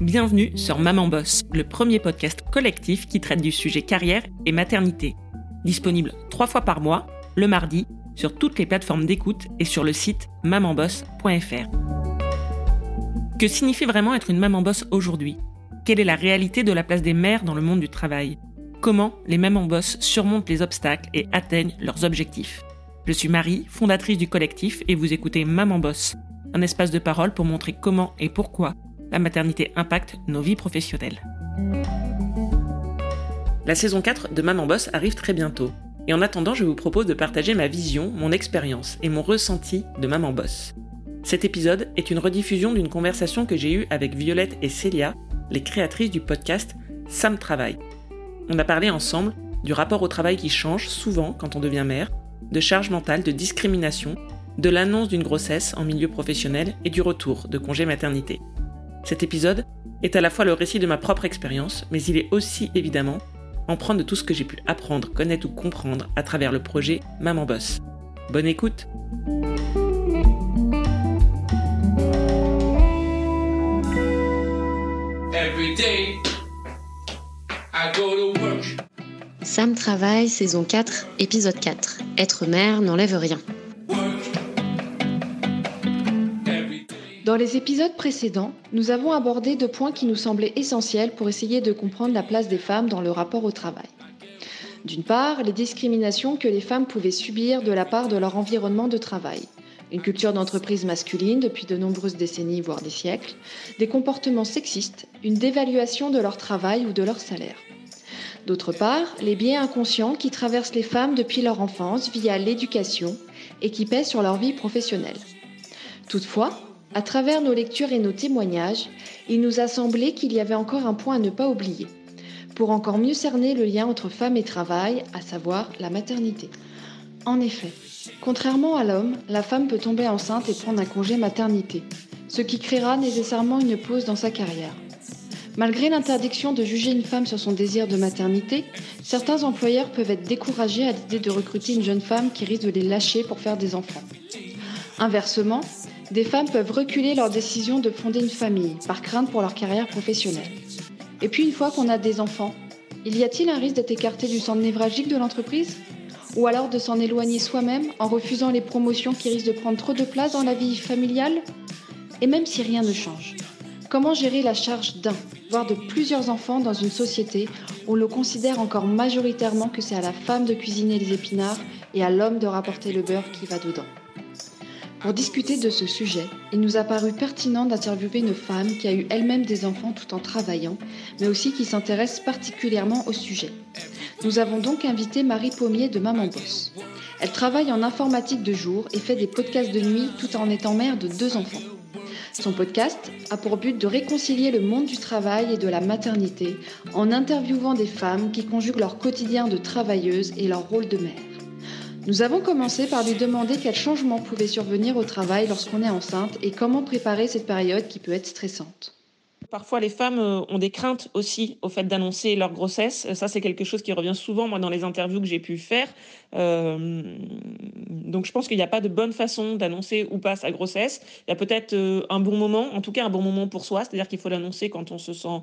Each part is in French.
Bienvenue sur Maman Boss, le premier podcast collectif qui traite du sujet carrière et maternité. Disponible trois fois par mois, le mardi, sur toutes les plateformes d'écoute et sur le site mamanboss.fr. Que signifie vraiment être une maman boss aujourd'hui? Quelle est la réalité de la place des mères dans le monde du travail? Comment les mamans boss surmontent les obstacles et atteignent leurs objectifs? Je suis Marie, fondatrice du collectif, et vous écoutez Maman Boss, un espace de parole pour montrer comment et pourquoi la maternité impacte nos vies professionnelles. La saison 4 de Maman Boss arrive très bientôt. Et en attendant, je vous propose de partager ma vision, mon expérience et mon ressenti de Maman Boss. Cet épisode est une rediffusion d'une conversation que j'ai eue avec Violette et Célia, les créatrices du podcast Sam Travail. On a parlé ensemble du rapport au travail qui change souvent quand on devient mère, de charge mentale, de discrimination, de l'annonce d'une grossesse en milieu professionnel et du retour de congé maternité. Cet épisode est à la fois le récit de ma propre expérience, mais il est aussi évidemment empreint de tout ce que j'ai pu apprendre, connaître ou comprendre à travers le projet Maman Boss. Bonne écoute Sam Travail, saison 4, épisode 4. Être mère n'enlève rien. Dans les épisodes précédents, nous avons abordé deux points qui nous semblaient essentiels pour essayer de comprendre la place des femmes dans le rapport au travail. D'une part, les discriminations que les femmes pouvaient subir de la part de leur environnement de travail. Une culture d'entreprise masculine depuis de nombreuses décennies, voire des siècles, des comportements sexistes, une dévaluation de leur travail ou de leur salaire. D'autre part, les biais inconscients qui traversent les femmes depuis leur enfance via l'éducation et qui pèsent sur leur vie professionnelle. Toutefois, à travers nos lectures et nos témoignages, il nous a semblé qu'il y avait encore un point à ne pas oublier, pour encore mieux cerner le lien entre femme et travail, à savoir la maternité. En effet, contrairement à l'homme, la femme peut tomber enceinte et prendre un congé maternité, ce qui créera nécessairement une pause dans sa carrière. Malgré l'interdiction de juger une femme sur son désir de maternité, certains employeurs peuvent être découragés à l'idée de recruter une jeune femme qui risque de les lâcher pour faire des enfants. Inversement, des femmes peuvent reculer leur décision de fonder une famille par crainte pour leur carrière professionnelle. Et puis une fois qu'on a des enfants, il y a-t-il un risque d'être écarté du centre névralgique de l'entreprise? Ou alors de s'en éloigner soi-même en refusant les promotions qui risquent de prendre trop de place dans la vie familiale? Et même si rien ne change, comment gérer la charge d'un, voire de plusieurs enfants dans une société où l'on considère encore majoritairement que c'est à la femme de cuisiner les épinards et à l'homme de rapporter le beurre qui va dedans? Pour discuter de ce sujet, il nous a paru pertinent d'interviewer une femme qui a eu elle-même des enfants tout en travaillant, mais aussi qui s'intéresse particulièrement au sujet. Nous avons donc invité Marie Pommier de Maman Boss. Elle travaille en informatique de jour et fait des podcasts de nuit tout en étant mère de deux enfants. Son podcast a pour but de réconcilier le monde du travail et de la maternité en interviewant des femmes qui conjuguent leur quotidien de travailleuse et leur rôle de mère. Nous avons commencé par lui demander quels changements pouvaient survenir au travail lorsqu'on est enceinte et comment préparer cette période qui peut être stressante. Parfois, les femmes euh, ont des craintes aussi au fait d'annoncer leur grossesse. Ça, c'est quelque chose qui revient souvent, moi, dans les interviews que j'ai pu faire. Euh, donc, je pense qu'il n'y a pas de bonne façon d'annoncer ou pas sa grossesse. Il y a peut-être euh, un bon moment, en tout cas un bon moment pour soi, c'est-à-dire qu'il faut l'annoncer quand on se sent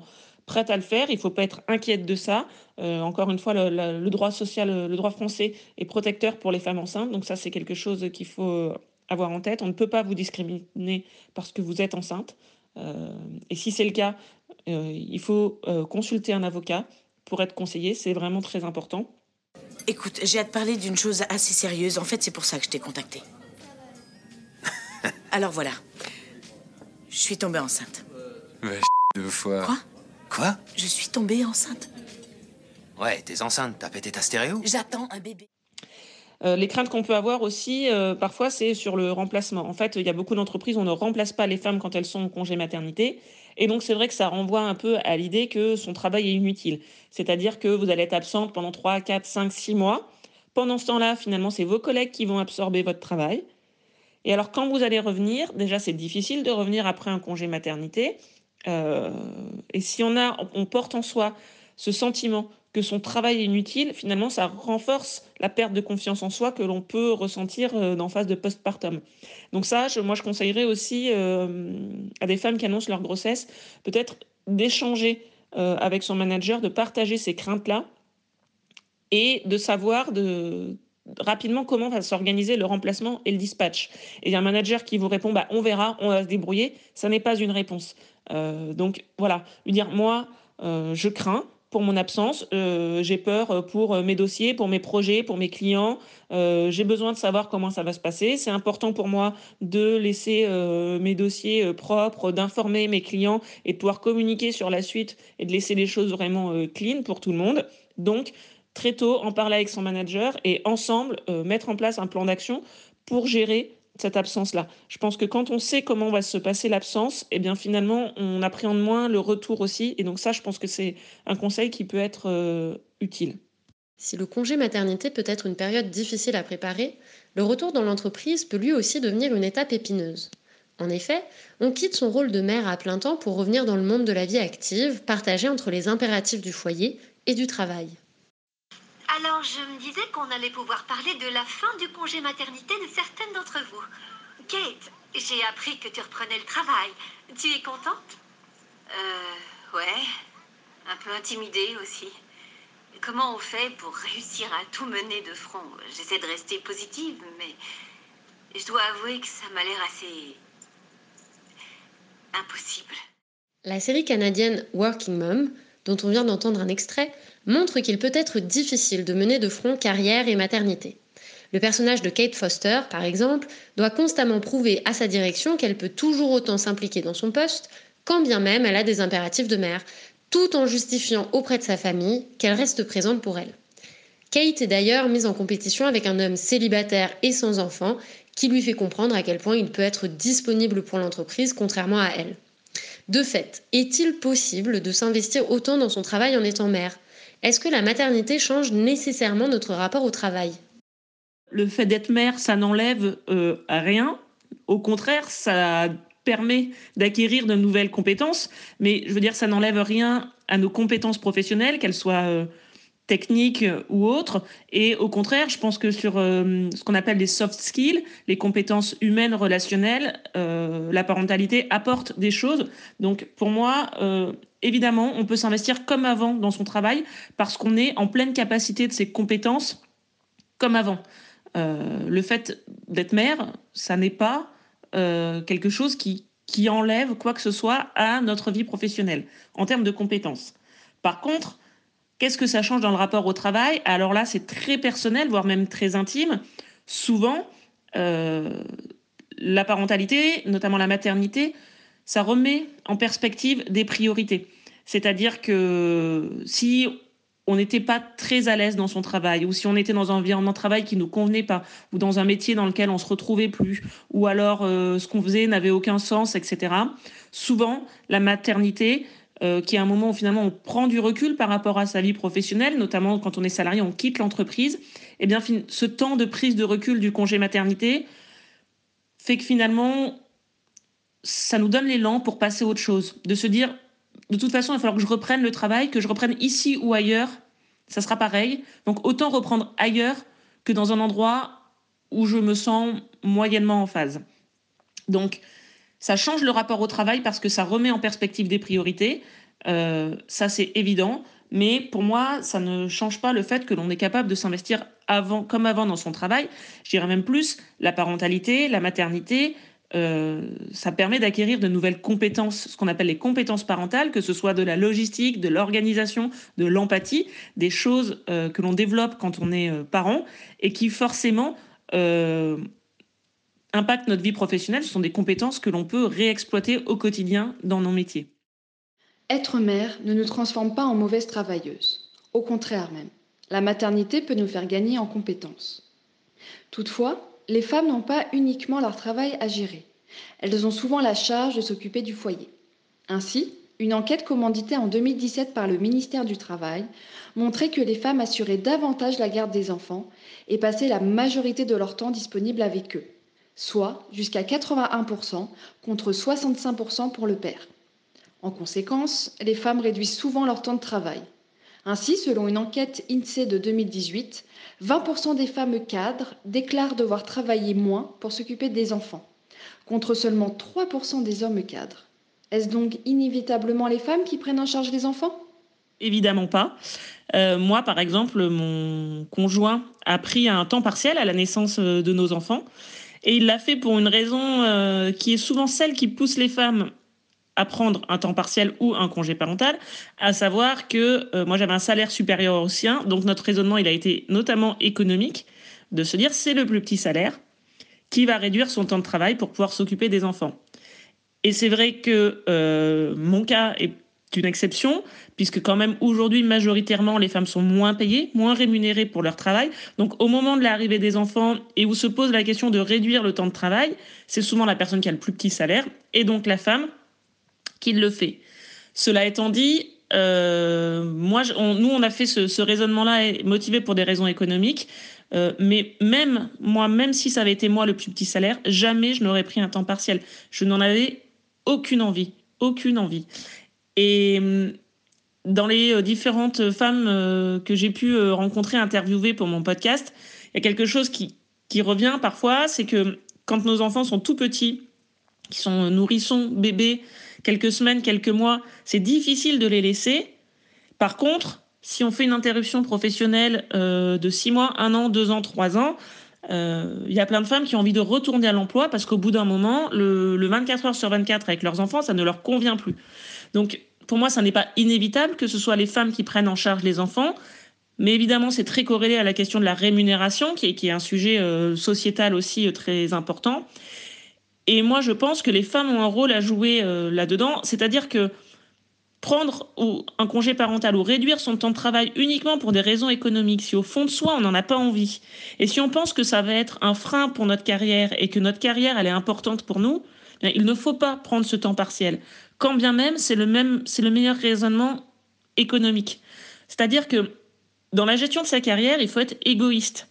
prête à le faire. Il ne faut pas être inquiète de ça. Euh, encore une fois, le, droit social, le droit français est protecteur pour les femmes enceintes. Donc ça, c'est quelque chose qu'il faut avoir en tête. On ne peut pas vous discriminer parce que vous êtes enceinte. Euh, et si c'est le cas, euh, il faut consulter un avocat pour être conseillé. C'est vraiment très important. Écoute, j'ai à te parler d'une chose assez sérieuse. En fait, c'est pour ça que je t'ai contacté. Alors voilà. Je suis tombée enceinte. Ouais, deux fois. Quoi? Quoi Je suis tombée enceinte. Ouais, t'es enceinte, t'as pété ta stéréo J'attends un bébé. Euh, les craintes qu'on peut avoir aussi, euh, parfois, c'est sur le remplacement. En fait, il y a beaucoup d'entreprises, on ne remplace pas les femmes quand elles sont en congé maternité. Et donc, c'est vrai que ça renvoie un peu à l'idée que son travail est inutile. C'est-à-dire que vous allez être absente pendant 3, 4, 5, 6 mois. Pendant ce temps-là, finalement, c'est vos collègues qui vont absorber votre travail. Et alors, quand vous allez revenir, déjà, c'est difficile de revenir après un congé maternité. Euh, et si on, a, on porte en soi ce sentiment que son travail est inutile, finalement, ça renforce la perte de confiance en soi que l'on peut ressentir euh, dans phase de postpartum. Donc ça, moi, je conseillerais aussi euh, à des femmes qui annoncent leur grossesse, peut-être d'échanger avec son manager, de partager ces craintes-là et de savoir de, rapidement comment va s'organiser le remplacement et le dispatch. Et il y a un manager qui vous répond bah, on verra, on va se débrouiller, ça n'est pas une réponse. Euh, donc voilà, lui dire moi, euh, je crains pour mon absence, euh, j'ai peur pour mes dossiers, pour mes projets, pour mes clients, j'ai besoin de savoir comment ça va se passer. C'est important pour moi de laisser mes dossiers propres, d'informer mes clients et de pouvoir communiquer sur la suite et de laisser les choses vraiment clean pour tout le monde. Donc, très tôt en parler avec son manager et ensemble mettre en place un plan d'action pour gérer cette absence-là. Je pense que quand on sait comment va se passer l'absence, eh bien finalement, on appréhende moins le retour aussi. Et donc ça, je pense que c'est un conseil qui peut être euh, utile. Si le congé maternité peut être une période difficile à préparer, le retour dans l'entreprise peut lui aussi devenir une étape épineuse. En effet, on quitte son rôle de mère à plein temps pour revenir dans le monde de la vie active, partagé entre les impératifs du foyer et du travail. Alors, je me disais qu'on allait pouvoir parler de la fin du congé maternité de certaines d'entre vous. Kate, j'ai appris que tu reprenais le travail. Tu es contente? Euh, ouais. Un peu intimidée aussi. Comment on fait pour réussir à tout mener de front? J'essaie de rester positive, mais je dois avouer que ça m'a l'air assez impossible. La série canadienne Working Mom, dont on vient d'entendre un extrait, montre qu'il peut être difficile de mener de front carrière et maternité. Le personnage de Kate Foster, par exemple, doit constamment prouver à sa direction qu'elle peut toujours autant s'impliquer dans son poste, quand bien même elle a des impératifs de mère, tout en justifiant auprès de sa famille qu'elle reste présente pour elle. Kate est d'ailleurs mise en compétition avec un homme célibataire et sans enfant qui lui fait comprendre à quel point il peut être disponible pour l'entreprise contrairement à elle. De fait, est-il possible de s'investir autant dans son travail en étant mère? Est-ce que la maternité change nécessairement notre rapport au travail? Le fait d'être mère, ça n'enlève euh, rien. Au contraire, ça permet d'acquérir de nouvelles compétences. Mais je veux dire, ça n'enlève rien à nos compétences professionnelles, qu'elles soient euh, techniques ou autres. Et au contraire, je pense que sur euh, ce qu'on appelle les soft skills, les compétences humaines relationnelles, la parentalité apporte des choses. Donc pour moi, évidemment, on peut s'investir comme avant dans son travail parce qu'on est en pleine capacité de ses compétences comme avant. Euh, le fait d'être mère, ça n'est pas euh, quelque chose qui, qui enlève quoi que ce soit à notre vie professionnelle en termes de compétences. Par contre, qu'est-ce que ça change dans le rapport au travail? Alors là, c'est très personnel, voire même très intime. Souvent, euh, la parentalité, notamment la maternité, ça remet en perspective des priorités. C'est-à-dire que si on n'était pas très à l'aise dans son travail, ou si on était dans un environnement de travail qui nous convenait pas, ou dans un métier dans lequel on se retrouvait plus, ou alors euh, ce qu'on faisait n'avait aucun sens, etc. Souvent, la maternité, euh, qui est un moment où finalement on prend du recul par rapport à sa vie professionnelle, notamment quand on est salarié, on quitte l'entreprise, eh bien ce temps de prise de recul du congé maternité fait que finalement ça nous donne l'élan pour passer à autre chose, de se dire, de toute façon, il va falloir que je reprenne le travail, que je reprenne ici ou ailleurs, ça sera pareil. Donc autant reprendre ailleurs que dans un endroit où je me sens moyennement en phase. Donc ça change le rapport au travail parce que ça remet en perspective des priorités, euh, ça c'est évident. Mais pour moi, ça ne change pas le fait que l'on est capable de s'investir avant, comme avant dans son travail. Je dirais même plus la parentalité, la maternité, euh, ça permet d'acquérir de nouvelles compétences, ce qu'on appelle les compétences parentales, que ce soit de la logistique, de l'organisation, de l'empathie, des choses euh, que l'on développe quand on est parent et qui forcément impactent notre vie professionnelle. Ce sont des compétences que l'on peut réexploiter au quotidien dans nos métiers. Être mère ne nous transforme pas en mauvaise travailleuse. Au contraire même, la maternité peut nous faire gagner en compétences. Toutefois, les femmes n'ont pas uniquement leur travail à gérer. Elles ont souvent la charge de s'occuper du foyer. Ainsi, une enquête commanditée en 2017 par le ministère du Travail montrait que les femmes assuraient davantage la garde des enfants et passaient la majorité de leur temps disponible avec eux, soit jusqu'à 81% contre 65% pour le père. En conséquence, les femmes réduisent souvent leur temps de travail. Ainsi, selon une enquête INSEE de 2018, 20% des femmes cadres déclarent devoir travailler moins pour s'occuper des enfants, contre seulement 3% des hommes cadres. Est-ce donc inévitablement les femmes qui prennent en charge les enfants? Évidemment pas. Euh, moi, par exemple, mon conjoint a pris un temps partiel à la naissance euh, de nos enfants. Et il l'a fait pour une raison euh, qui est souvent celle qui pousse les femmes à prendre un temps partiel ou un congé parental, à savoir que moi j'avais un salaire supérieur au sien, donc notre raisonnement il a été notamment économique, de se dire c'est le plus petit salaire qui va réduire son temps de travail pour pouvoir s'occuper des enfants. Et c'est vrai que mon cas est une exception, puisque quand même aujourd'hui, majoritairement, les femmes sont moins payées, moins rémunérées pour leur travail. Donc au moment de l'arrivée des enfants et où se pose la question de réduire le temps de travail, c'est souvent la personne qui a le plus petit salaire, et donc la femme qui le fait. Cela étant dit, euh, moi, nous, on a fait ce, raisonnement-là motivé pour des raisons économiques. Euh, mais même moi, même si ça avait été moi le plus petit salaire, jamais je n'aurais pris un temps partiel. Je n'en avais aucune envie, aucune envie. Et hum, dans les euh, différentes femmes euh, que j'ai pu euh, rencontrer, interviewer pour mon podcast, il y a quelque chose qui, revient parfois, c'est que quand nos enfants sont tout petits, qui sont nourrissons, bébés, quelques semaines, quelques mois, c'est difficile de les laisser. Par contre, si on fait une interruption professionnelle de six mois, un an, deux ans, trois ans, il y a plein de femmes qui ont envie de retourner à l'emploi parce qu'au bout d'un moment, le, 24 heures sur 24 avec leurs enfants, ça ne leur convient plus. Donc, pour moi, ça n'est pas inévitable que ce soit les femmes qui prennent en charge les enfants. Mais évidemment, c'est très corrélé à la question de la rémunération, qui est, un sujet euh, sociétal aussi euh, très important. Et moi, je pense que les femmes ont un rôle à jouer euh, là-dedans. C'est-à-dire que prendre un congé parental ou réduire son temps de travail uniquement pour des raisons économiques, si au fond de soi, on n'en a pas envie, et si on pense que ça va être un frein pour notre carrière et que notre carrière, elle est importante pour nous, il ne faut pas prendre ce temps partiel quand bien même c'est le même, c'est le meilleur raisonnement économique. C'est-à-dire que dans la gestion de sa carrière, il faut être égoïste.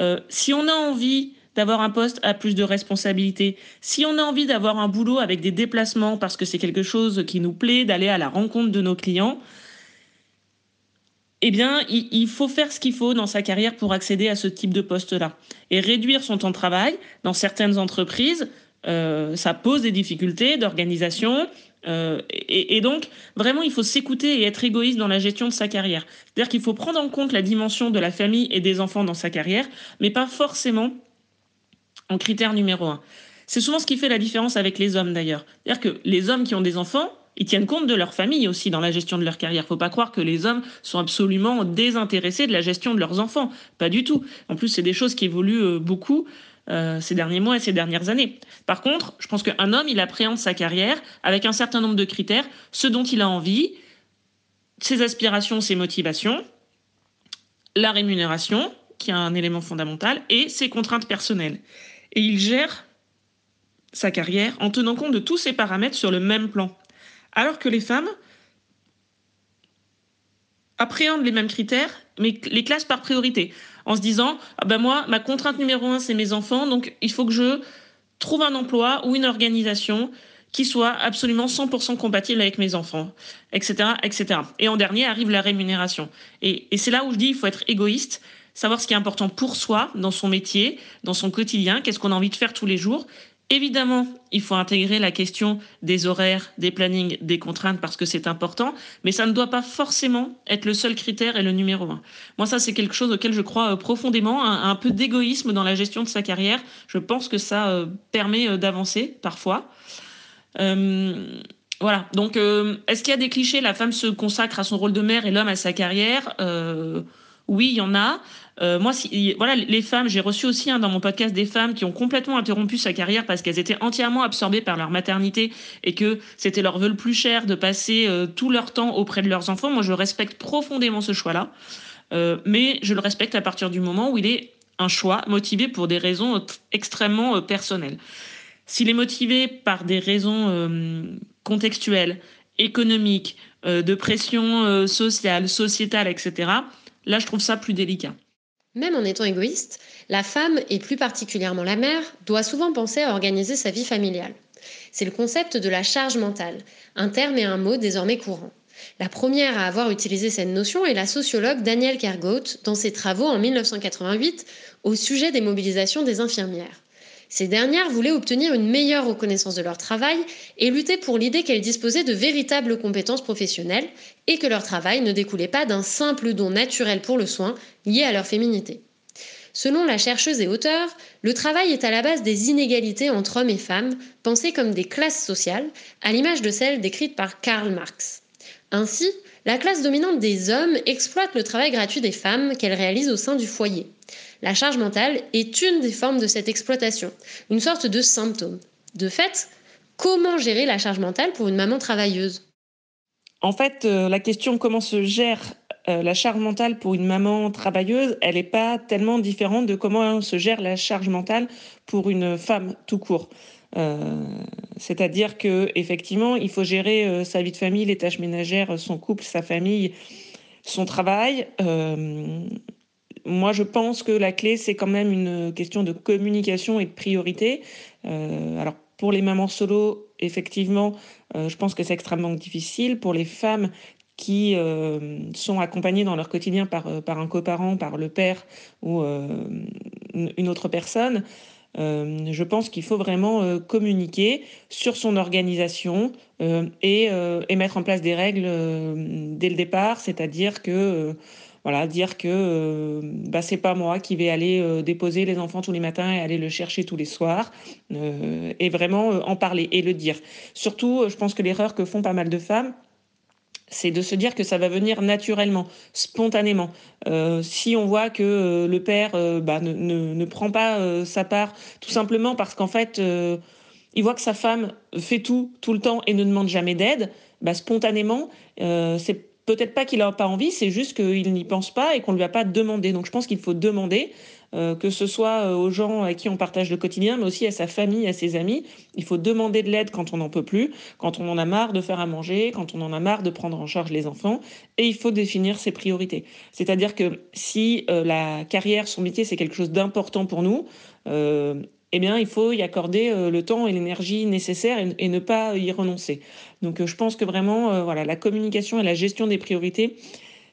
Euh, si on a envie d'avoir un poste à plus de responsabilité, si on a envie d'avoir un boulot avec des déplacements parce que c'est quelque chose qui nous plaît, d'aller à la rencontre de nos clients, eh bien, il, faut faire ce qu'il faut dans sa carrière pour accéder à ce type de poste-là. Et réduire son temps de travail dans certaines entreprises, ça pose des difficultés d'organisation. Euh, et, donc, vraiment, il faut s'écouter et être égoïste dans la gestion de sa carrière. C'est-à-dire qu'il faut prendre en compte la dimension de la famille et des enfants dans sa carrière, mais pas forcément en critère numéro un. C'est souvent ce qui fait la différence avec les hommes d'ailleurs. C'est-à-dire que les hommes qui ont des enfants, ils tiennent compte de leur famille aussi dans la gestion de leur carrière. Faut pas croire que les hommes sont absolument désintéressés de la gestion de leurs enfants. Pas du tout. En plus, c'est des choses qui évoluent euh, beaucoup. Euh, ces derniers mois et ces dernières années. Par contre, je pense qu'un homme, il appréhende sa carrière avec un certain nombre de critères, ce dont il a envie, ses aspirations, ses motivations, la rémunération, qui est un élément fondamental, et ses contraintes personnelles. Et il gère sa carrière en tenant compte de tous ces paramètres sur le même plan. Alors que les femmes appréhendent les mêmes critères, mais les classent par priorité en se disant ah ben moi ma contrainte numéro un c'est mes enfants donc il faut que je trouve un emploi ou une organisation qui soit absolument 100% compatible avec mes enfants, etc., etc. Et en dernier arrive la rémunération. Et, et c'est là où je dis il faut être égoïste, savoir ce qui est important pour soi dans son métier, dans son quotidien, qu'est-ce qu'on a envie de faire tous les jours, Évidemment, il faut intégrer la question des horaires, des plannings, des contraintes parce que c'est important, mais ça ne doit pas forcément être le seul critère et le numéro un. Moi, ça, c'est quelque chose auquel je crois euh, profondément, un, peu d'égoïsme dans la gestion de sa carrière. Je pense que ça euh, permet euh, d'avancer parfois. voilà. Donc, est-ce qu'il y a des clichés? La femme se consacre à son rôle de mère et l'homme à sa carrière? oui, il y en a. Euh, moi, si, voilà, les femmes, j'ai reçu aussi hein, dans mon podcast des femmes qui ont complètement interrompu sa carrière parce qu'elles étaient entièrement absorbées par leur maternité et que c'était leur vœu le plus cher de passer euh, tout leur temps auprès de leurs enfants. Moi, je respecte profondément ce choix-là, euh, mais je le respecte à partir du moment où il est un choix motivé pour des raisons extrêmement personnelles. S'il est motivé par des raisons contextuelles, économiques, de pression sociale, sociétale, etc., là, je trouve ça plus délicat. Même en étant égoïste, la femme, et plus particulièrement la mère, doit souvent penser à organiser sa vie familiale. C'est le concept de la charge mentale, un terme et un mot désormais courant. La première à avoir utilisé cette notion est la sociologue Danielle Kergoat dans ses travaux en 1988 au sujet des mobilisations des infirmières. Ces dernières voulaient obtenir une meilleure reconnaissance de leur travail et lutter pour l'idée qu'elles disposaient de véritables compétences professionnelles et que leur travail ne découlait pas d'un simple don naturel pour le soin lié à leur féminité. Selon la chercheuse et auteure, le travail est à la base des inégalités entre hommes et femmes, pensées comme des classes sociales, à l'image de celles décrites par Karl Marx. Ainsi, la classe dominante des hommes exploite le travail gratuit des femmes qu'elles réalisent au sein du foyer. La charge mentale est une des formes de cette exploitation, une sorte de symptôme. De fait, comment gérer la charge mentale pour une maman travailleuse? En fait, euh, la question comment se gère euh, la charge mentale pour une maman travailleuse, elle n'est pas tellement différente de comment se gère la charge mentale pour une femme tout court. Euh, c'est-à-dire que effectivement, il faut gérer sa vie de famille, les tâches ménagères, son couple, sa famille, son travail. Moi, je pense que la clé, c'est quand même une question de communication et de priorité. alors, pour les mamans solo, effectivement, je pense que c'est extrêmement difficile. Pour les femmes qui sont accompagnées dans leur quotidien par, un coparent, par le père ou une autre personne, euh, je pense qu'il faut vraiment euh, communiquer sur son organisation euh, et, mettre en place des règles dès le départ, c'est-à-dire que voilà, dire que bah, c'est pas moi qui vais aller déposer les enfants tous les matins et aller le chercher tous les soirs, et vraiment en parler et le dire. Surtout, je pense que l'erreur que font pas mal de femmes, c'est de se dire que ça va venir naturellement, spontanément. Euh, si on voit que euh, le père euh, bah, ne, ne, prend pas sa part, tout simplement parce qu'en fait, il voit que sa femme fait tout, tout le temps et ne demande jamais d'aide, bah, spontanément, c'est peut-être pas qu'il n'a pas envie, c'est juste qu'il n'y pense pas et qu'on ne lui a pas demandé. Donc je pense qu'il faut demander. Euh, que ce soit euh, aux gens à qui on partage le quotidien, mais aussi à sa famille, à ses amis. Il faut demander de l'aide quand on n'en peut plus, quand on en a marre de faire à manger, quand on en a marre de prendre en charge les enfants, et il faut définir ses priorités. C'est-à-dire que si euh, la carrière, son métier, c'est quelque chose d'important pour nous, eh bien, il faut y accorder le temps et l'énergie nécessaires et, ne pas y renoncer. Donc, je pense que vraiment, voilà, la communication et la gestion des priorités,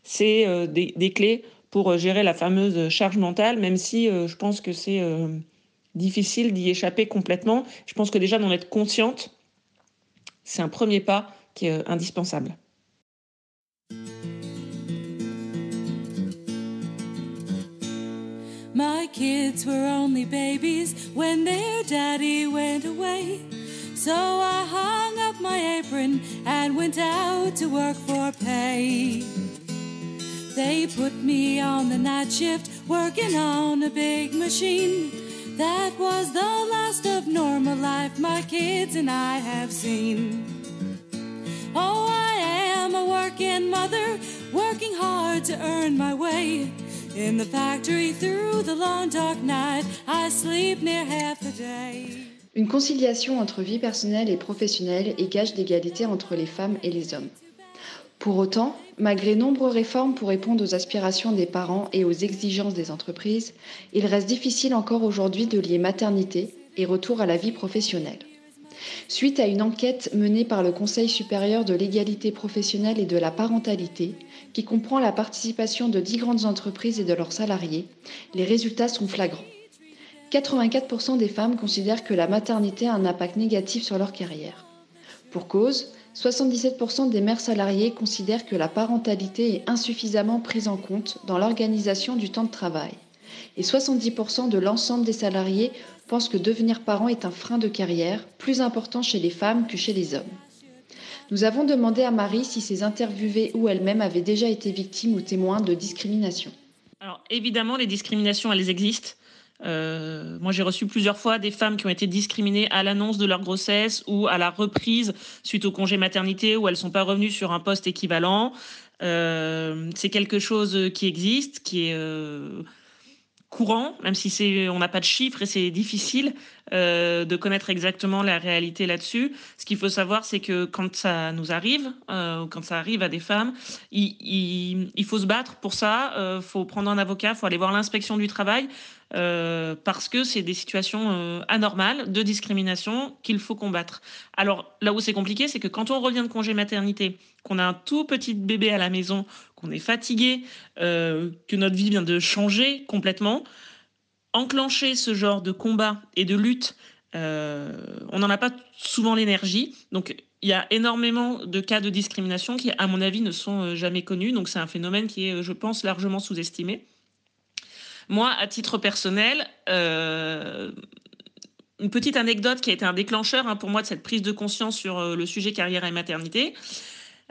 c'est des, clés pour euh, gérer la fameuse charge mentale, même si euh, je pense que c'est euh, difficile d'y échapper complètement. Je pense que déjà d'en être consciente, c'est un premier pas qui est indispensable. Kids were only babies when their daddy went away. So I hung up my apron and went out to work for pay. They put me on the night shift, working on a big machine. That was the last of normal life my kids and I have seen. Oh, I am a working mother, working hard to earn my way. In the factory through the long dark night, I sleep near half the day. Une conciliation entre vie personnelle et professionnelle est gage d'égalité entre les femmes et les hommes. Pour autant, malgré nombreuses réformes pour répondre aux aspirations des parents et aux exigences des entreprises, il reste difficile encore aujourd'hui de lier maternité et retour à la vie professionnelle. Suite à une enquête menée par le Conseil supérieur de l'égalité professionnelle et de la parentalité, qui comprend la participation de dix grandes entreprises et de leurs salariés, les résultats sont flagrants. 84% des femmes considèrent que la maternité a un impact négatif sur leur carrière. Pour cause, 77% des mères salariées considèrent que la parentalité est insuffisamment prise en compte dans l'organisation du temps de travail. Et 70% de l'ensemble des salariés pensent que devenir parent est un frein de carrière, plus important chez les femmes que chez les hommes. Nous avons demandé à Marie si ces interviewées ou elle-même avaient déjà été victimes ou témoins de discrimination. Alors évidemment, les discriminations, elles existent. Euh, moi, j'ai reçu plusieurs fois des femmes qui ont été discriminées à l'annonce de leur grossesse ou à la reprise suite au congé maternité où elles sont pas revenues sur un poste équivalent. Euh, c'est quelque chose qui existe, qui est euh, courant, même si on n'a pas de chiffres et c'est difficile euh, de connaître exactement la réalité là-dessus. Ce qu'il faut savoir, c'est que quand ça nous arrive, euh, quand ça arrive à des femmes, il, faut se battre pour ça. Il euh, faut prendre un avocat, il faut aller voir l'inspection du travail. Euh, parce que c'est des situations anormales de discrimination qu'il faut combattre. Alors là où c'est compliqué, c'est que quand on revient de congé maternité, qu'on a un tout petit bébé à la maison, qu'on est fatigué, que notre vie vient de changer complètement, enclencher ce genre de combat et de lutte, on n'en a pas souvent l'énergie. Donc il y a énormément de cas de discrimination qui, à mon avis, ne sont jamais connus. Donc c'est un phénomène qui est, je pense, largement sous-estimé. Moi, à titre personnel, euh, une petite anecdote qui a été un déclencheur hein, pour moi de cette prise de conscience sur euh, le sujet carrière et maternité.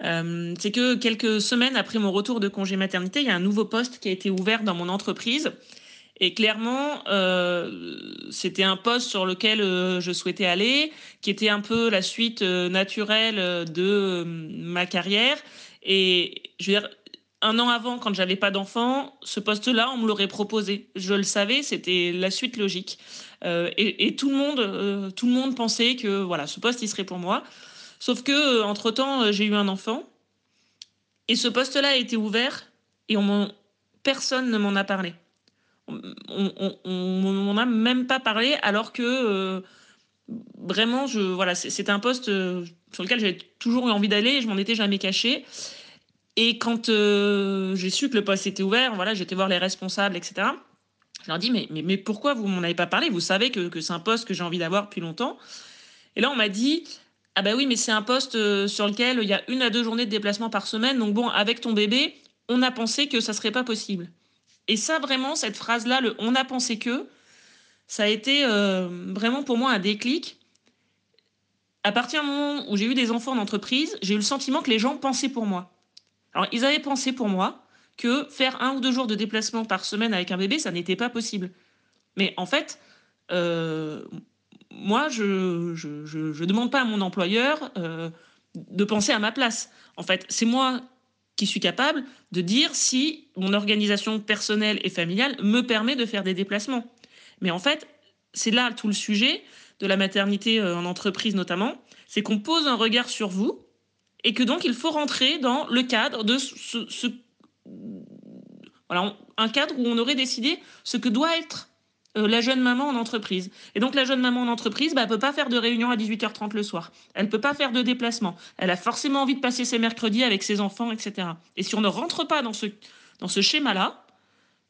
Euh, c'est que quelques semaines après mon retour de congé maternité, il y a un nouveau poste qui a été ouvert dans mon entreprise. Et clairement, c'était un poste sur lequel je souhaitais aller, qui était un peu la suite naturelle de ma carrière. Et je veux dire, un an avant, quand j'avais pas d'enfant, ce poste-là, on me l'aurait proposé. Je le savais, c'était la suite logique. Euh, et, tout le monde, euh, tout le monde pensait que voilà, ce poste, il serait pour moi. Sauf que euh, entre temps, j'ai eu un enfant et ce poste-là a été ouvert et on personne ne m'en a parlé. On m'en a même pas parlé alors que vraiment, je voilà, c'est un poste sur lequel j'avais toujours eu envie d'aller et je m'en étais jamais caché. Et quand euh, j'ai su que le poste était ouvert, voilà, j'étais voir les responsables, etc. Je leur dis mais, mais, pourquoi vous m'en avez pas parlé? Vous savez que, que c'est un poste que j'ai envie d'avoir depuis longtemps. Et là, on m'a dit ah bah oui, mais c'est un poste euh, sur lequel il y a une à deux journées de déplacement par semaine. Donc bon, avec ton bébé, on a pensé que ça serait pas possible. Et ça, vraiment, cette phrase-là, le on a pensé que, ça a été euh, vraiment pour moi un déclic. À partir du moment où j'ai eu des enfants en entreprise, j'ai eu le sentiment que les gens pensaient pour moi. Alors, ils avaient pensé pour moi que faire un ou deux jours de déplacement par semaine avec un bébé, ça n'était pas possible. Mais en fait, euh, moi, je ne demande pas à mon employeur euh, de penser à ma place. En fait, c'est moi qui suis capable de dire si mon organisation personnelle et familiale me permet de faire des déplacements. Mais en fait, c'est là tout le sujet de la maternité euh, en entreprise notamment, c'est qu'on pose un regard sur vous et que donc il faut rentrer dans le cadre de ce, voilà, un cadre où on aurait décidé ce que doit être euh, la jeune maman en entreprise. Et donc la jeune maman en entreprise, bah, elle peut pas faire de réunion à 18h30 le soir. Elle peut pas faire de déplacement. Elle a forcément envie de passer ses mercredis avec ses enfants, etc. Et si on ne rentre pas dans ce, dans ce schéma-là,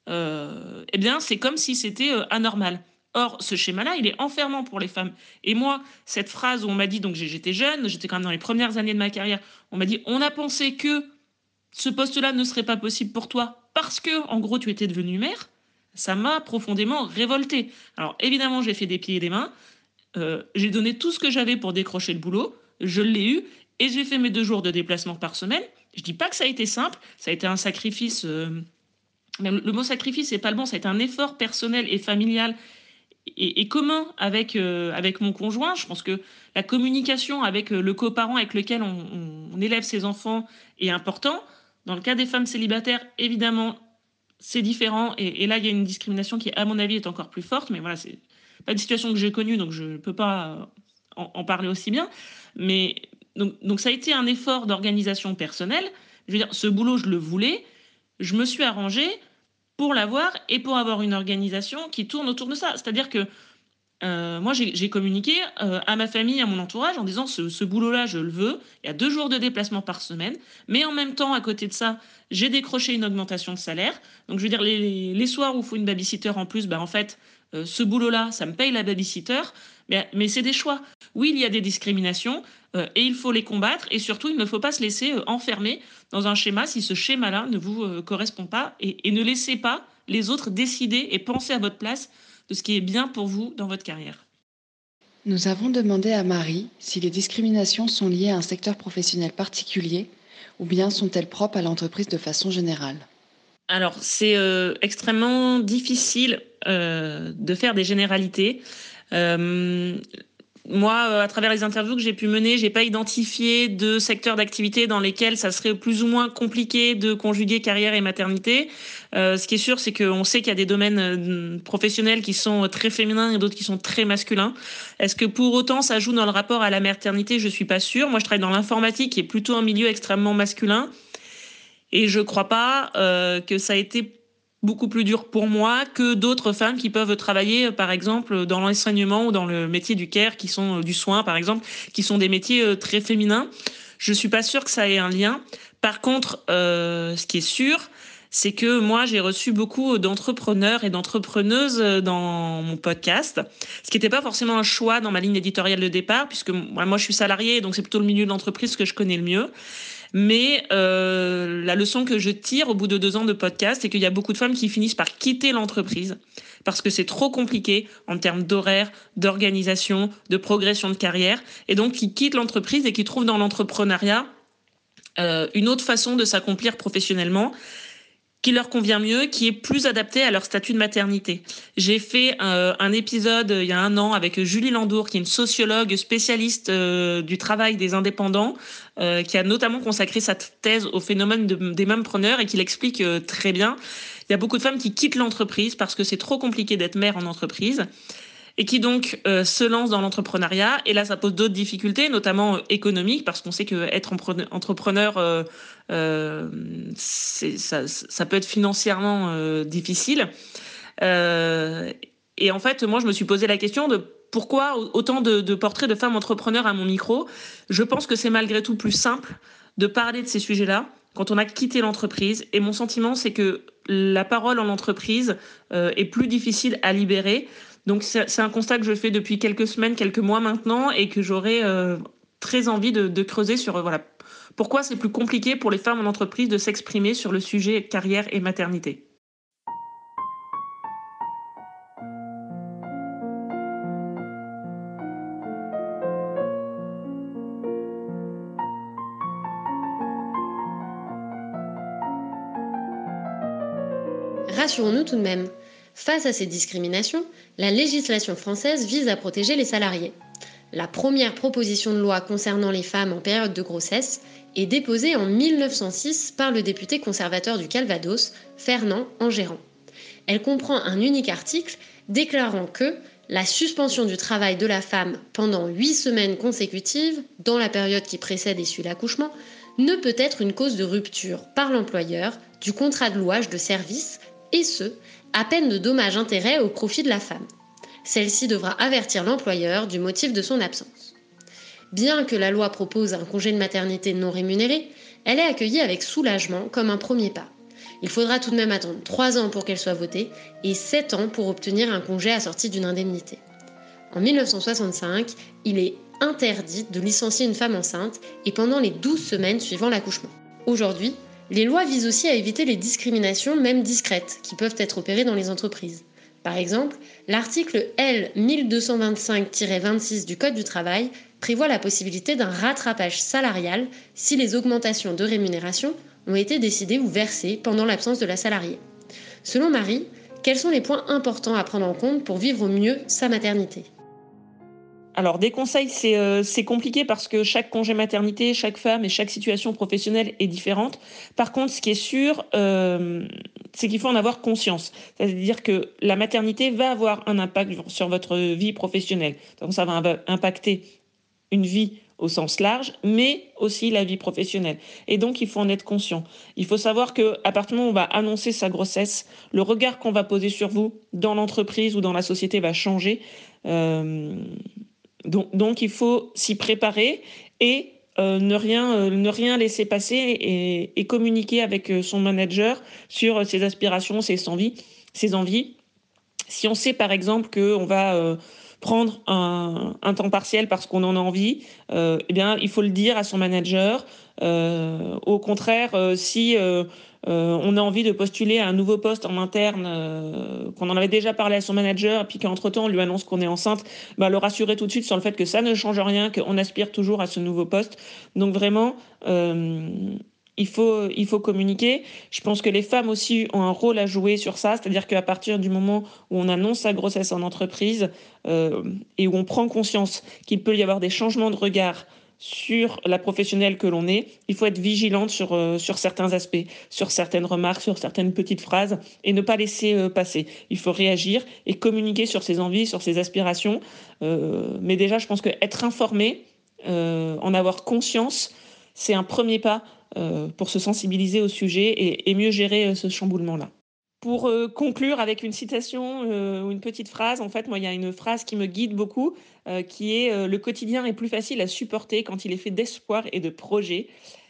euh, eh bien c'est comme si c'était euh, anormal. Or, ce schéma-là, il est enfermant pour les femmes. Et moi, cette phrase où on m'a dit, donc j'étais jeune, j'étais quand même dans les premières années de ma carrière, on m'a dit, on a pensé que ce poste-là ne serait pas possible pour toi parce que, en gros, tu étais devenue mère, ça m'a profondément révoltée. Alors, évidemment, j'ai fait des pieds et des mains, euh, j'ai donné tout ce que j'avais pour décrocher le boulot, je l'ai eu, et j'ai fait mes deux jours de déplacement par semaine. Je dis pas que ça a été simple, ça a été un sacrifice. Euh, mais le mot sacrifice, c'est pas le bon, ça a été un effort personnel et familial et commun avec, euh, avec mon conjoint. Je pense que la communication avec le coparent avec lequel on, élève ses enfants est important. Dans le cas des femmes célibataires, évidemment, c'est différent. Et, là, il y a une discrimination qui, à mon avis, est encore plus forte. Mais voilà, c'est pas une situation que j'ai connue, donc je ne peux pas en, parler aussi bien. Mais donc, donc ça a été un effort d'organisation personnelle. Je veux dire, ce boulot, je le voulais. Je me suis arrangée pour l'avoir et pour avoir une organisation qui tourne autour de ça. C'est-à-dire que euh, moi, j'ai communiqué euh, à ma famille, à mon entourage, en disant ce, boulot-là, je le veux. Il y a deux jours de déplacement par semaine. Mais en même temps, à côté de ça, j'ai décroché une augmentation de salaire. Donc, je veux dire, les, soirs où il faut une babysitter en plus, bah, en fait, euh, ce boulot-là, ça me paye la babysitter. Mais, mais c'est des choix. Oui, il y a des discriminations et il faut les combattre. Et surtout, il ne faut pas se laisser enfermer dans un schéma si ce schéma-là ne vous correspond pas et, ne laissez pas les autres décider et penser à votre place de ce qui est bien pour vous dans votre carrière. Nous avons demandé à Marie si les discriminations sont liées à un secteur professionnel particulier ou bien sont-elles propres à l'entreprise de façon générale Alors, c'est euh, extrêmement difficile euh, de faire des généralités moi, euh, à travers les interviews que j'ai pu mener, j'ai pas identifié de secteurs d'activité dans lesquels ça serait plus ou moins compliqué de conjuguer carrière et maternité. Euh, ce qui est sûr, c'est qu'on sait qu'il y a des domaines euh, professionnels qui sont très féminins et d'autres qui sont très masculins. Est-ce que pour autant ça joue dans le rapport à la maternité? Je suis pas sûre. Moi, je travaille dans l'informatique, qui est plutôt un milieu extrêmement masculin, et je crois pas que ça a été beaucoup plus dur pour moi que d'autres femmes qui peuvent travailler, par exemple, dans l'enseignement ou dans le métier du care, qui sont euh, du soin, par exemple, qui sont des métiers euh, très féminins. Je suis pas sûre que ça ait un lien. Par contre, euh, ce qui est sûr, c'est que moi, j'ai reçu beaucoup d'entrepreneurs et d'entrepreneuses dans mon podcast, ce qui n'était pas forcément un choix dans ma ligne éditoriale de départ, puisque moi, je suis salarié, donc c'est plutôt le milieu de l'entreprise que je connais le mieux. Mais euh, la leçon que je tire au bout de deux ans de podcast, c'est qu'il y a beaucoup de femmes qui finissent par quitter l'entreprise parce que c'est trop compliqué en termes d'horaire, d'organisation, de progression de carrière, et donc qui quittent l'entreprise et qui trouvent dans l'entrepreneuriat euh, une autre façon de s'accomplir professionnellement qui leur convient mieux, qui est plus adapté à leur statut de maternité. J'ai fait euh, un épisode euh, il y a un an avec Julie Landour, qui est une sociologue spécialiste euh, du travail des indépendants, qui a notamment consacré sa thèse au phénomène des mêmes preneurs et qui l'explique très bien. Il y a beaucoup de femmes qui quittent l'entreprise parce que c'est trop compliqué d'être mère en entreprise et qui donc euh, se lance dans l'entrepreneuriat. Et là, ça pose d'autres difficultés, notamment euh, économiques, parce qu'on sait qu'être entrepreneur, euh, ça, ça, peut être financièrement difficile. et en fait, moi, je me suis posé la question de pourquoi autant de, de portraits de femmes entrepreneurs à mon micro. Je pense que c'est malgré tout plus simple de parler de ces sujets-là quand on a quitté l'entreprise. Et mon sentiment, c'est que la parole en entreprise est plus difficile à libérer. Donc c'est un constat que je fais depuis quelques semaines, quelques mois maintenant, et que j'aurais euh, très envie de, creuser sur euh, voilà pourquoi c'est plus compliqué pour les femmes en entreprise de s'exprimer sur le sujet carrière et maternité. Rassurons-nous tout de même, Face à ces discriminations, la législation française vise à protéger les salariés. La première proposition de loi concernant les femmes en période de grossesse est déposée en 1906 par le député conservateur du Calvados, Fernand Engérand. Elle comprend un unique article déclarant que la suspension du travail de la femme pendant 8 semaines consécutives, dans la période qui précède et suit l'accouchement, ne peut être une cause de rupture par l'employeur du contrat de louage de service, et ce, à peine de dommages-intérêts au profit de la femme. Celle-ci devra avertir l'employeur du motif de son absence. Bien que la loi propose un congé de maternité non rémunéré, elle est accueillie avec soulagement comme un premier pas. Il faudra tout de même attendre 3 ans pour qu'elle soit votée et 7 ans pour obtenir un congé assorti d'une indemnité. En 1965, il est interdit de licencier une femme enceinte et pendant les 12 semaines suivant l'accouchement. Aujourd'hui, les lois visent aussi à éviter les discriminations, même discrètes, qui peuvent être opérées dans les entreprises. Par exemple, l'article L 1225-26 du Code du travail prévoit la possibilité d'un rattrapage salarial si les augmentations de rémunération ont été décidées ou versées pendant l'absence de la salariée. Selon Marie, quels sont les points importants à prendre en compte pour vivre au mieux sa maternité? Alors, des conseils, euh, c'est compliqué parce que chaque congé maternité, chaque femme et chaque situation professionnelle est différente. Par contre, ce qui est sûr, euh, c'est qu'il faut en avoir conscience. C'est-à-dire que la maternité va avoir un impact sur votre vie professionnelle. Donc, ça va impacter une vie au sens large, mais aussi la vie professionnelle. Et donc, il faut en être conscient. Il faut savoir que à partir du moment où on va annoncer sa grossesse, le regard qu'on va poser sur vous dans l'entreprise ou dans la société va changer. Euh, donc, il faut s'y préparer et euh, ne, rien, euh, ne rien laisser passer et, communiquer avec euh, son manager sur ses aspirations, ses envies, ses envies. Si on sait par exemple qu'on va prendre un, temps partiel parce qu'on en a envie, eh bien, il faut le dire à son manager. au contraire, si euh, on a envie de postuler à un nouveau poste en interne, euh, qu'on en avait déjà parlé à son manager, et puis qu'entre-temps on lui annonce qu'on est enceinte, bah, le rassurer tout de suite sur le fait que ça ne change rien, qu'on aspire toujours à ce nouveau poste. Donc vraiment, euh, il faut, il faut communiquer. Je pense que les femmes aussi ont un rôle à jouer sur ça, c'est-à-dire qu'à partir du moment où on annonce sa grossesse en entreprise et où on prend conscience qu'il peut y avoir des changements de regard sur la professionnelle que l'on est, il faut être vigilante sur, euh, sur certains aspects, sur certaines remarques, sur certaines petites phrases et ne pas laisser euh, passer. Il faut réagir et communiquer sur ses envies, sur ses aspirations. Euh, mais déjà, je pense qu'être informé, en avoir conscience, c'est un premier pas pour se sensibiliser au sujet et mieux gérer ce chamboulement-là. Pour euh, conclure avec une citation euh, ou une petite phrase, en fait, moi, il y a une phrase qui me guide beaucoup, euh, qui est Le quotidien est plus facile à supporter quand il est fait d'espoir et de projet.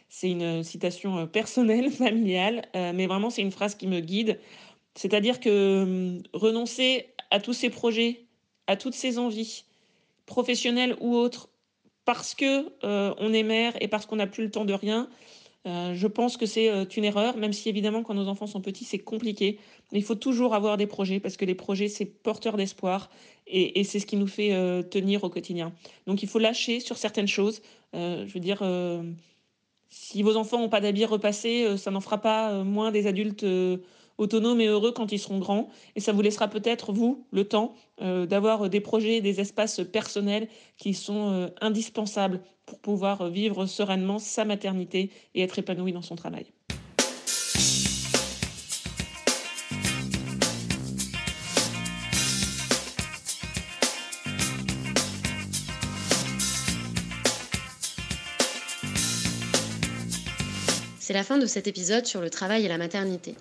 C'est une citation personnelle, familiale, mais vraiment c'est une phrase qui me guide. C'est-à-dire que hum, renoncer à tous ces projets, à toutes ces envies, professionnelles ou autres, parce que on est mère et parce qu'on n'a plus le temps de rien, euh, je pense que c'est euh, une erreur, même si évidemment quand nos enfants sont petits c'est compliqué. Mais il faut toujours avoir des projets parce que les projets c'est porteur d'espoir et, c'est ce qui nous fait euh, tenir au quotidien. Donc il faut lâcher sur certaines choses. je veux dire, si vos enfants n'ont pas d'habits repassés, ça n'en fera pas moins des adultes autonomes et heureux quand ils seront grands. Et ça vous laissera peut-être, vous, le temps euh, d'avoir des projets, des espaces personnels qui sont euh, indispensables pour pouvoir vivre sereinement sa maternité et être épanoui dans son travail. C'est la fin de cet épisode sur le travail et la maternité.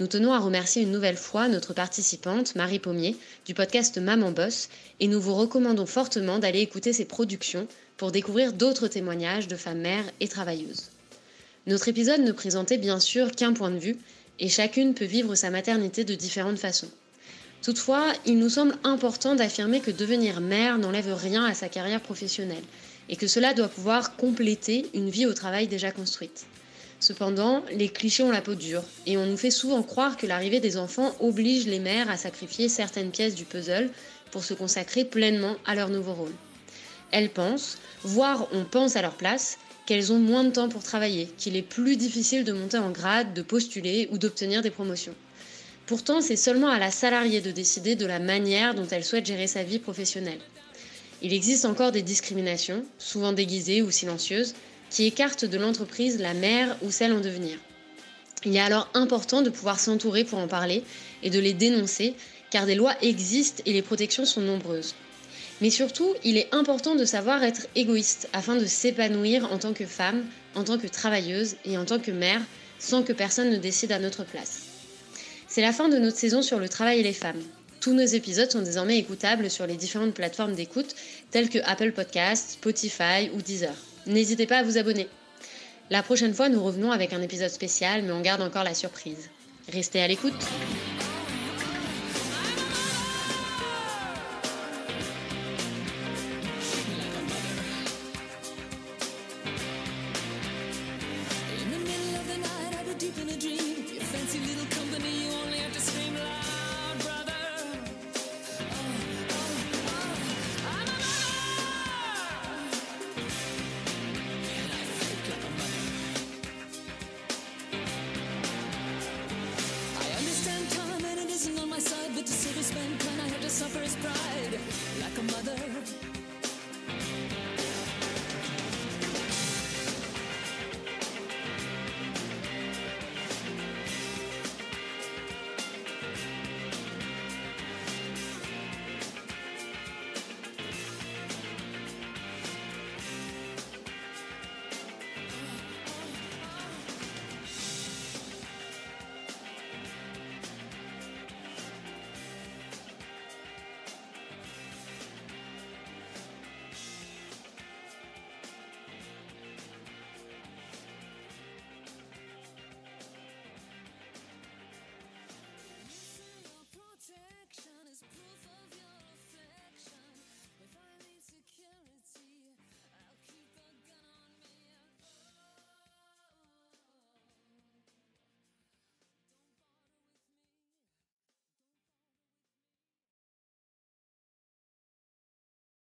Nous tenons à remercier une nouvelle fois notre participante, Marie Pommier, du podcast Maman Boss, et nous vous recommandons fortement d'aller écouter ses productions pour découvrir d'autres témoignages de femmes mères et travailleuses. Notre épisode ne présentait bien sûr qu'un point de vue, et chacune peut vivre sa maternité de différentes façons. Toutefois, il nous semble important d'affirmer que devenir mère n'enlève rien à sa carrière professionnelle, et que cela doit pouvoir compléter une vie au travail déjà construite. Cependant, les clichés ont la peau dure et on nous fait souvent croire que l'arrivée des enfants oblige les mères à sacrifier certaines pièces du puzzle pour se consacrer pleinement à leur nouveau rôle. Elles pensent, voire on pense à leur place, qu'elles ont moins de temps pour travailler, qu'il est plus difficile de monter en grade, de postuler ou d'obtenir des promotions. Pourtant, c'est seulement à la salariée de décider de la manière dont elle souhaite gérer sa vie professionnelle. Il existe encore des discriminations, souvent déguisées ou silencieuses, qui écarte de l'entreprise la mère ou celle en devenir. Il est alors important de pouvoir s'entourer pour en parler et de les dénoncer, car des lois existent et les protections sont nombreuses. Mais surtout, il est important de savoir être égoïste afin de s'épanouir en tant que femme, en tant que travailleuse et en tant que mère, sans que personne ne décide à notre place. C'est la fin de notre saison sur le travail et les femmes. Tous nos épisodes sont désormais écoutables sur les différentes plateformes d'écoute telles que Apple Podcasts, Spotify ou Deezer. N'hésitez pas à vous abonner. La prochaine fois, nous revenons avec un épisode spécial, mais on garde encore la surprise. Restez à l'écoute. suffers pride like a mother.